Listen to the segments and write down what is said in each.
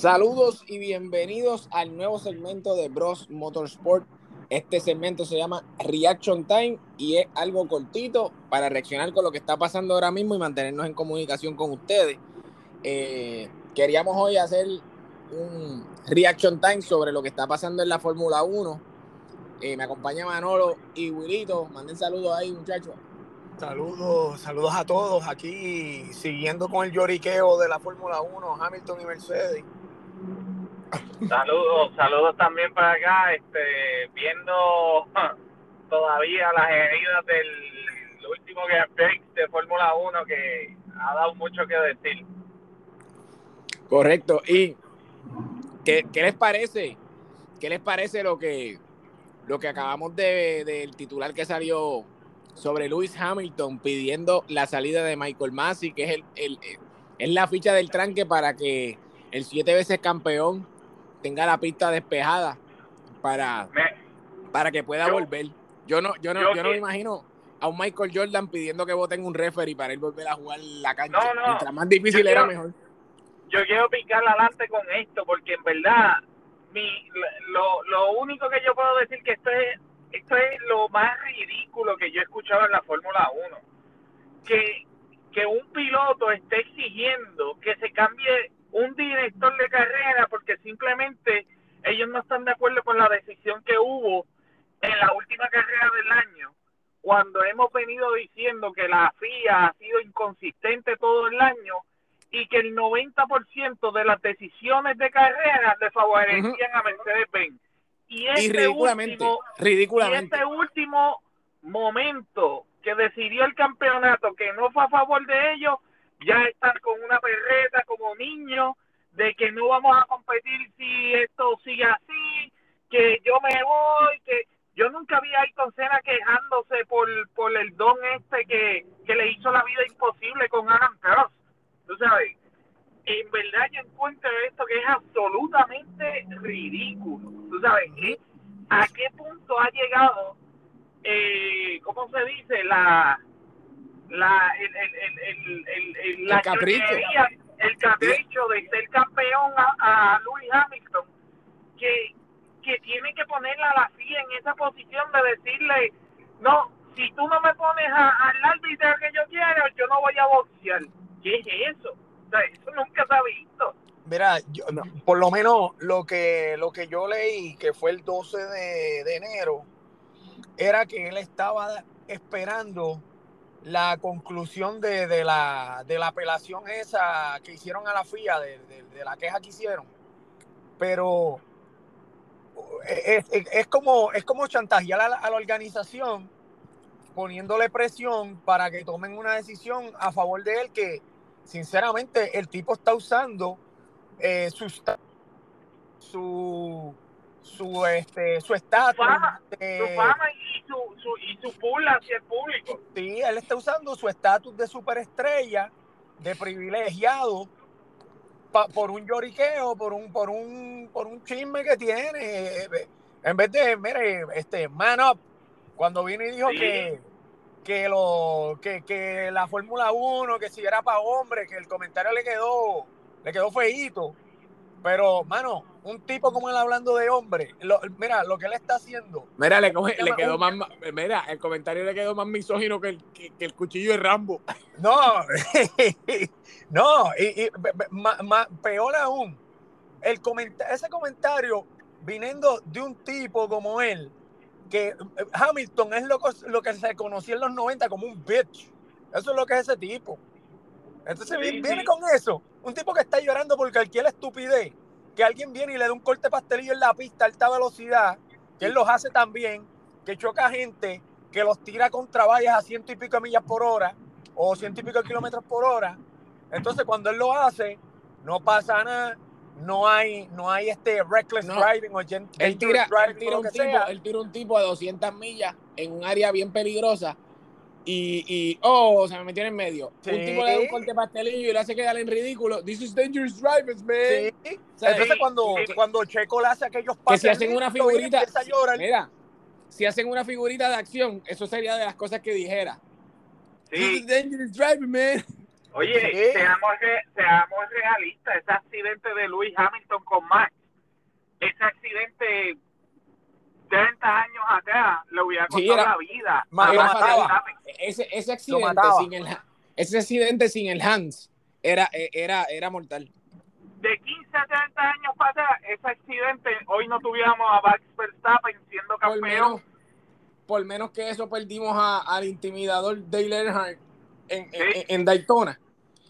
Saludos y bienvenidos al nuevo segmento de Bros Motorsport. Este segmento se llama Reaction Time y es algo cortito para reaccionar con lo que está pasando ahora mismo y mantenernos en comunicación con ustedes. Eh, queríamos hoy hacer un Reaction Time sobre lo que está pasando en la Fórmula 1. Eh, me acompaña Manolo y Wilito. Manden saludos ahí, muchachos. Saludos, saludos a todos aquí, siguiendo con el lloriqueo de la Fórmula 1, Hamilton y Mercedes. Saludos, saludos también para acá, este, viendo todavía las heridas del último Grand Prix de Fórmula 1 que ha dado mucho que decir. Correcto. ¿Y qué, qué les parece? ¿Qué les parece lo que, lo que acabamos de del titular que salió sobre Lewis Hamilton pidiendo la salida de Michael Massey, que es, el, el, es la ficha del tranque para que el siete veces campeón tenga la pista despejada para, para que pueda volver. Yo no, yo no, yo, no me imagino a un Michael Jordan pidiendo que voten un referee para él volver a jugar la cancha. Mientras más difícil era mejor. Yo quiero picar adelante con esto, porque en verdad mi, lo, lo único que yo puedo decir que esto es esto es lo más ridículo que yo he escuchado en la Fórmula 1. Que, que un piloto esté exigiendo que se cambie un director de carrera porque simplemente ellos no están de acuerdo con la decisión que hubo en la última carrera del año, cuando hemos venido diciendo que la FIA ha sido inconsistente todo el año y que el 90% de las decisiones de carrera le favorecían a Mercedes-Benz. Y, este ridículamente, último, ridículamente. Y este último momento que decidió el campeonato que no fue a favor de ellos, ya están con una perreta como niños de que no vamos a competir si esto sigue así, que yo me voy, que yo nunca vi a Ayrton Senna quejándose por, por el don este que, que le hizo la vida imposible con Adam Cross. Tú sabes, en verdad yo encuentro esto que es absolutamente ridículo. Tú sabes, ¿a qué punto ha llegado, eh, ¿cómo se dice? La, la, el, el, el, el, el la capricho. el capricho de ser campeón a, a Hamilton, que, que tiene que ponerla a la FIA en esa posición de decirle, no, si tú no me pones al árbitro que yo quiero, yo no voy a boxear. ¿Qué es eso? O sea, eso nunca se ha visto. Mira, yo, por lo menos lo que, lo que yo leí, que fue el 12 de, de enero, era que él estaba esperando la conclusión de, de, la, de la apelación esa que hicieron a la FIA, de, de, la queja que hicieron. Pero es, es, es, como, es como chantajear a la, a la, organización poniéndole presión para que tomen una decisión a favor de él que sinceramente el tipo está usando eh, su su su este su estatus eh, su fama y su, su, y su pool hacia el público sí él está usando su estatus de superestrella de privilegiado pa, por un lloriqueo por un por un por un chisme que tiene en vez de mire este man up cuando vino y dijo sí. que que lo que, que la Fórmula 1 que si era para hombres que el comentario le quedó le quedó feíto. Pero, mano, un tipo como él hablando de hombre, lo, mira, lo que él está haciendo. Mira, le, coge, le quedó un... más. Mira, el comentario le quedó más misógino que el, que, que el cuchillo de Rambo. No, no, y, y ma, ma, peor aún, el comenta ese comentario viniendo de un tipo como él, que Hamilton es lo, lo que se conocía en los 90 como un bitch. Eso es lo que es ese tipo. Entonces sí, viene sí. con eso. Un tipo que está llorando por cualquier estupidez. Que alguien viene y le da un corte pastelillo en la pista a alta velocidad. Que él los hace también. Que choca gente. Que los tira contra vallas a ciento y pico de millas por hora. O ciento y pico de kilómetros por hora. Entonces cuando él lo hace, no pasa nada. No hay, no hay este reckless no. driving o él tira, driving, él, tira un tipo, él tira un tipo a 200 millas en un área bien peligrosa y, y, oh, se me metió en el medio. Sí. Un tipo le da un corte pastelillo y le hace quedar en ridículo. This is dangerous drivers, man. Sí. O sea, Entonces, cuando, sí. cuando Checo le hace aquellos pases, que si hacen una figurita, mira, si hacen una figurita de acción, eso sería de las cosas que dijera. Sí. This is dangerous driving, man. Oye, Sí. seamos, re- seamos realistas, ese accidente de Lewis Hamilton con Max, ese accidente 30 años atrás le hubiera Sí, costado era- la vida. Mataba. Ese, ese accidente mataba. sin el ese accidente sin el Hans era, eh, era, era mortal. De 15 a 30 años para atrás, ese accidente, hoy no tuviéramos a Max Verstappen siendo Por campeón. menos, por menos que eso perdimos a- al intimidador Dale Earnhardt en, en- Sí. en Daytona.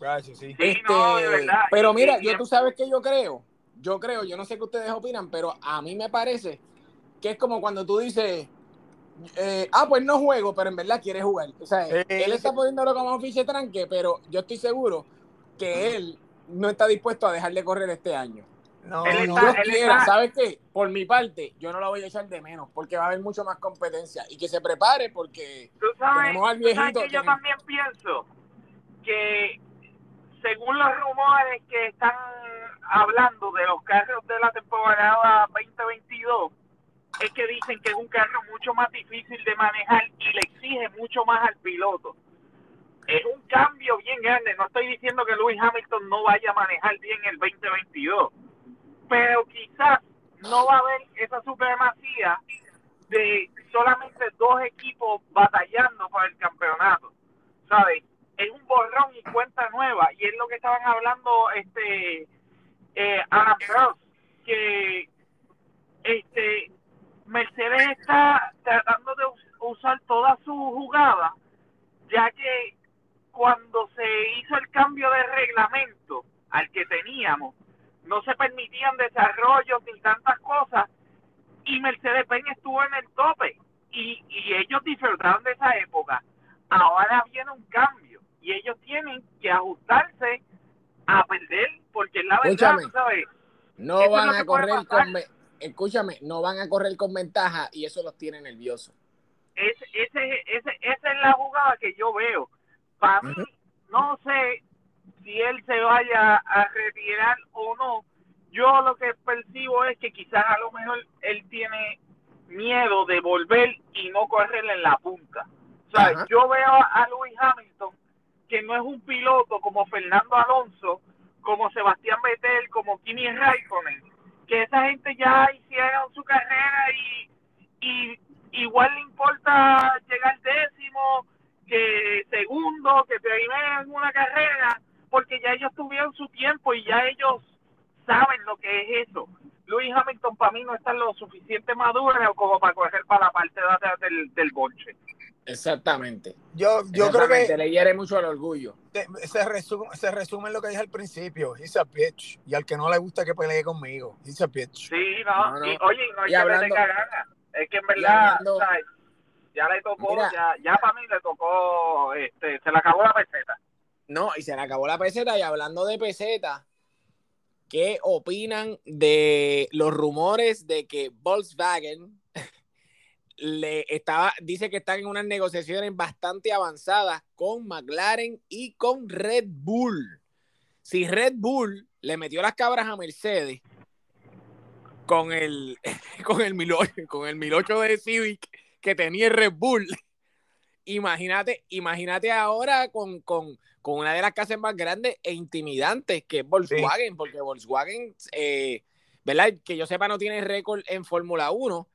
Gracias, sí. Sí, Este, no, de verdad. Pero mira, yo tú sabes que yo creo, yo creo, yo no sé qué ustedes opinan, pero a mí me parece que es como cuando tú dices, eh, ah, pues no juego, pero en verdad quiere jugar. O sea, él está poniéndolo como un fiche tranque, pero yo estoy seguro que él no está dispuesto a dejar de correr este año. No, Él no. está- Dios él quiera, está- ¿sabes qué? Por mi parte, yo no la voy a echar de menos, porque va a haber mucho más competencia y que se prepare porque Tú sabes, Tenemos al tú sabes viejito, que yo también pienso que según los rumores que están hablando de los carros de la temporada 2022, es que dicen que es un carro mucho más difícil de manejar y le exige mucho más al piloto. Es un cambio bien grande. No estoy diciendo que Lewis Hamilton no vaya a manejar bien el 2022, pero quizás no va a haber esa supremacía de solamente dos equipos batallando por el campeonato, ¿sabes? Es un borrón y cuenta nueva y es lo que estaban hablando este eh, que Mercedes está tratando de us- usar toda su jugada, ya que cuando se hizo el cambio de reglamento al que teníamos, no se permitían desarrollos ni tantas cosas y Mercedes-Benz estuvo en el tope y, y ellos disfrutaron de esa época. Ahora viene un cambio y ellos tienen que ajustarse a perder porque es la verdad, ¿sabes? no Eso van a correr con escúchame, no van a correr con ventaja y eso los tiene nerviosos. Ese, ese, ese, esa es la jugada que yo veo. Para mí, no sé si él se vaya a retirar o no. Yo lo que percibo es que quizás a lo mejor él tiene miedo de volver y no correrle en la punta. O sea, Ajá. yo veo a Lewis Hamilton que no es un piloto como Fernando Alonso, como Sebastián Vettel, como Kimi Raikkonen, que esa gente ya hicieron su carrera y, y igual le importa llegar décimo, que segundo, que primero en una carrera, porque ya ellos tuvieron su tiempo y ya ellos saben lo que es eso. Luis Hamilton para mí no está lo suficiente maduro como para correr para la parte de atrás del, del bonche. Exactamente. Yo, yo creo que le hiere mucho al orgullo. se resume, se resume en lo que dije al principio. He's a bitch. Y al que no le gusta que pelee conmigo. He's a bitch. Sí, no, No, no. Y, oye, no hay Y que hablando- le tenga ganas. Es que en verdad, ya le tocó, Mira. ya, ya para mí le tocó, este, se le acabó la peseta. No, y se le acabó la peseta. Y hablando de peseta, ¿qué opinan de los rumores de que Volkswagen le estaba, dice que están en unas negociaciones bastante avanzadas con McLaren y con Red Bull? Si Red Bull le metió las cabras a Mercedes con el con el 1008, con el 1008 de Civic que tenía el Red Bull, imagínate, imagínate ahora con, con, con una de las casas más grandes e intimidantes que es Volkswagen, porque Volkswagen, eh, ¿verdad? Que yo sepa, no tiene récord en Fórmula 1,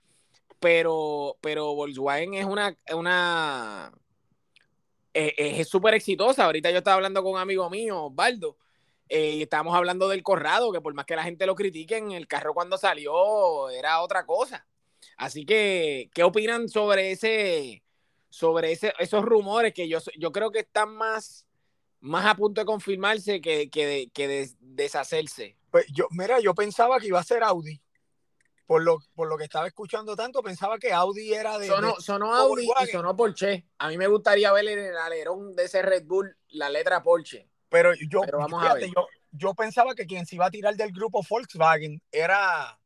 pero, pero Volkswagen es una, una eh, es súper exitosa. Ahorita yo estaba hablando con un amigo mío, Osvaldo, eh, y estábamos hablando del Corrado, que por más que la gente lo critique, en el carro cuando salió era otra cosa. Así que, ¿qué opinan sobre ese, sobre ese, esos rumores que yo, yo creo que están más, más a punto de confirmarse que, que, de, que de deshacerse? Pues yo, mira, yo pensaba que iba a ser Audi. Por lo, por lo que estaba escuchando tanto, pensaba que Audi era de. Sonó, de- sonó Audi y sonó Porsche. A mí me gustaría ver en el alerón de ese Red Bull la letra Porsche. pero yo, pero vamos a fíjate, ver. yo, yo pensaba que quien se iba a tirar del grupo Volkswagen era,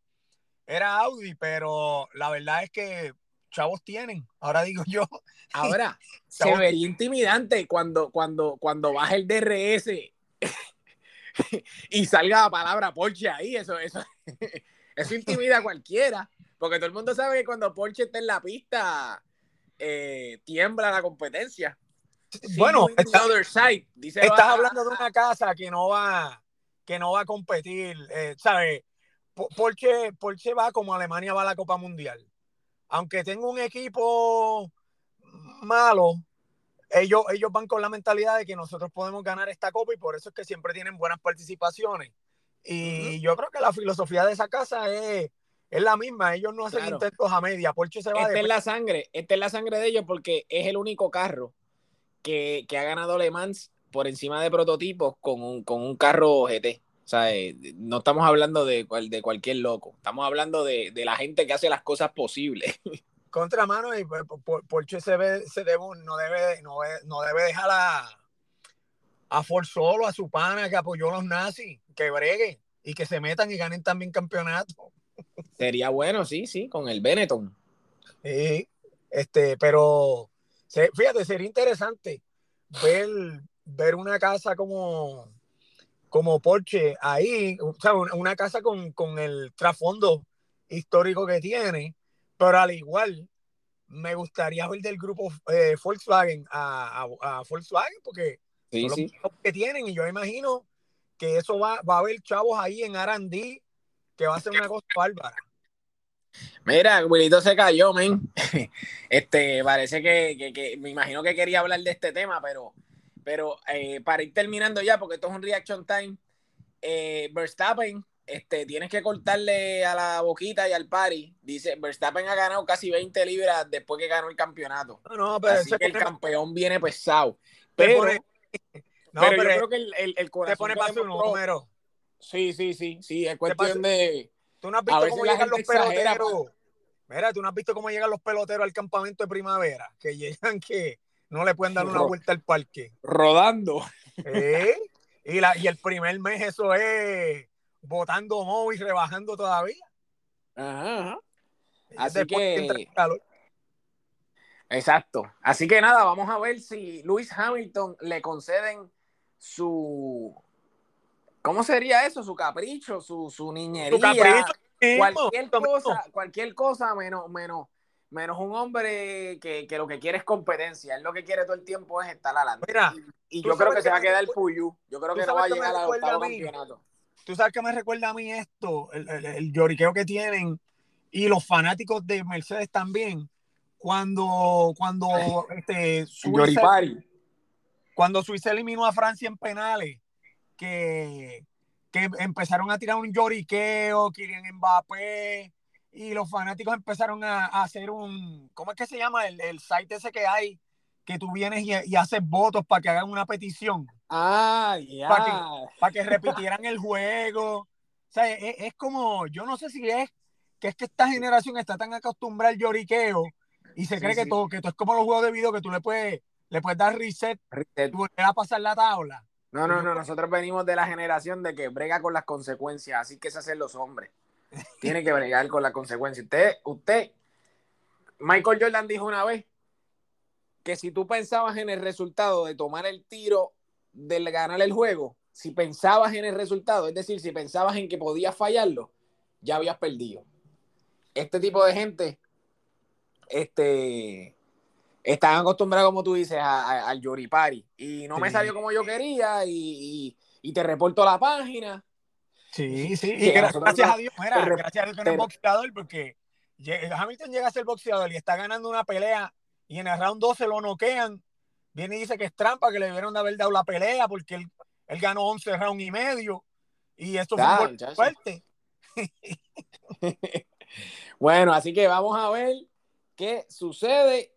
era Audi, pero la verdad es que chavos tienen. Ahora digo yo. Ahora, se vería intimidante cuando, cuando, cuando baje el DRS y salga la palabra Porsche ahí. Eso, eso, eso intimida a cualquiera. Porque todo el mundo sabe que cuando Porsche está en la pista, eh, tiembla la competencia. bueno, está, dice estás hablando de una casa que no va, que no va a competir, eh, ¿sabes? Porque Porsche va como Alemania va a la Copa Mundial. Aunque tenga un equipo malo, ellos, ellos van con la mentalidad de que nosotros podemos ganar esta copa y por eso es que siempre tienen buenas participaciones. Y yo creo que la filosofía de esa casa es, es la misma. Ellos no hacen intentos a media. Porsche se va Esta es la sangre, esta es la sangre de ellos porque es el único carro que, ha ganado Le Mans por encima de prototipos con un, con un carro GT. O sea, eh, no estamos hablando de, de cualquier loco, estamos hablando de, la gente que hace las cosas posibles. Contramano y pues, Porsche se, ve, se debe, no, debe, no, no debe dejar a, a Ford solo, a su pana que apoyó a los nazis, que bregue y que se metan y ganen también campeonato. Sería bueno, sí, sí, con el Benetton. Sí, este, pero fíjate, sería interesante ver, ver una casa como, como Porsche ahí, o sea, una casa con, con el trasfondo histórico que tiene, pero al igual me gustaría ver del grupo eh, Volkswagen a, a, Volkswagen porque son los que tienen y yo imagino que eso va, va a haber chavos ahí en R&D que va a ser una cosa bárbara. Mira, Wilito se cayó, men. Este, parece que, me imagino que quería hablar de este tema, pero, pero eh, para ir terminando ya, porque esto es un reaction time, eh, Verstappen, este, tienes que cortarle a la boquita y al pari. Dice, Verstappen ha ganado casi 20 libras después que ganó el campeonato. No, pero Así que el campeón viene pesado. Pero, no, pero, yo creo que el, el, corazón... Te pone para su número. Sí, sí, sí, sí, es cuestión de... Tú no has visto cómo llegan los peloteros. Mira, tú no has visto cómo llegan los peloteros al campamento de primavera, que llegan que no le pueden dar una vuelta al parque. Rodando. ¿Eh? Y, la, y el primer mes eso es botando móvil, rebajando todavía. Ajá. Así que... Exacto. Así que nada, vamos a ver si Luis Hamilton le conceden su ¿Cómo sería eso? Su capricho, su, su niñería. Su capricho, cualquier cosa, cualquier cosa menos, menos, menos un hombre que, que, lo que quiere es competencia. Él lo que quiere todo el tiempo es estar adelante. Mira, y, yo creo que, se va a quedar el Puyu. Yo creo que no va a llegar al octavo campeonato. Tú sabes que me recuerda a mí esto, el, el, lloriqueo que tienen y los fanáticos de Mercedes también. Cuando, cuando este, Suiza, cuando Suiza eliminó a Francia en penales que, que empezaron a tirar un lloriqueo, Kylian Mbappé, y los fanáticos empezaron a, hacer un, ¿cómo es que se llama? El, el site ese que hay, que tú vienes y, haces votos para que hagan una petición. Ah, ya. Para que, para que repitieran el juego. O sea, es, como, yo no sé si es que es que esta generación está tan acostumbrada al lloriqueo y se cree que todo, que todo es como los juegos de video que tú le puedes, le puedes dar reset, reset. y volver a pasar la tabla. No, no, no, nosotros venimos de la generación de que brega con las consecuencias, así que se hacen los hombres. Tiene que bregar con las consecuencias. Usted, usted, Michael Jordan dijo una vez que si tú pensabas en el resultado de tomar el tiro de ganar el juego, si pensabas en el resultado, es decir, si pensabas en que podías fallarlo, ya habías perdido. Este tipo de gente, este, están acostumbrados, como tú dices, al Yoripari. Y no me salió como yo quería y, te reporto la página. Sí, sí, y gracias, a Dios, mira, gracias a Dios que no es boxeador, porque Hamilton llega a ser boxeador y está ganando una pelea y en el round 12 lo noquean. Viene y dice que es trampa, que le debieron de haber dado la pelea porque él, él ganó 11 rounds y medio. Y esto fue un fuerte. bueno, así que vamos a ver qué sucede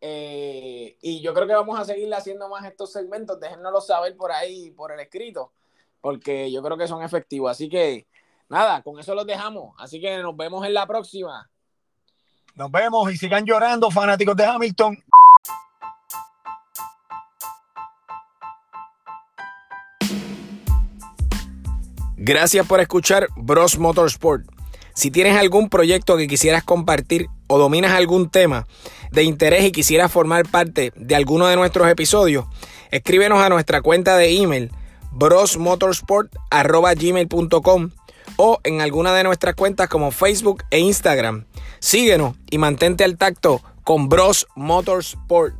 eh, y yo creo que vamos a seguir haciendo más estos segmentos. Déjennoslo saber por ahí, por el escrito, porque yo creo que son efectivos. Así que nada, con eso los dejamos. Así que nos vemos en la próxima. Nos vemos y sigan llorando, fanáticos de Hamilton. Gracias por escuchar Bros Motorsport. Si tienes algún proyecto que quisieras compartir o dominas algún tema de interés y quisieras formar parte de alguno de nuestros episodios, escríbenos a nuestra cuenta de email brosmotorsport.gmail.com o en alguna de nuestras cuentas como Facebook e Instagram. Síguenos y mantente al tacto con Bros Motorsport.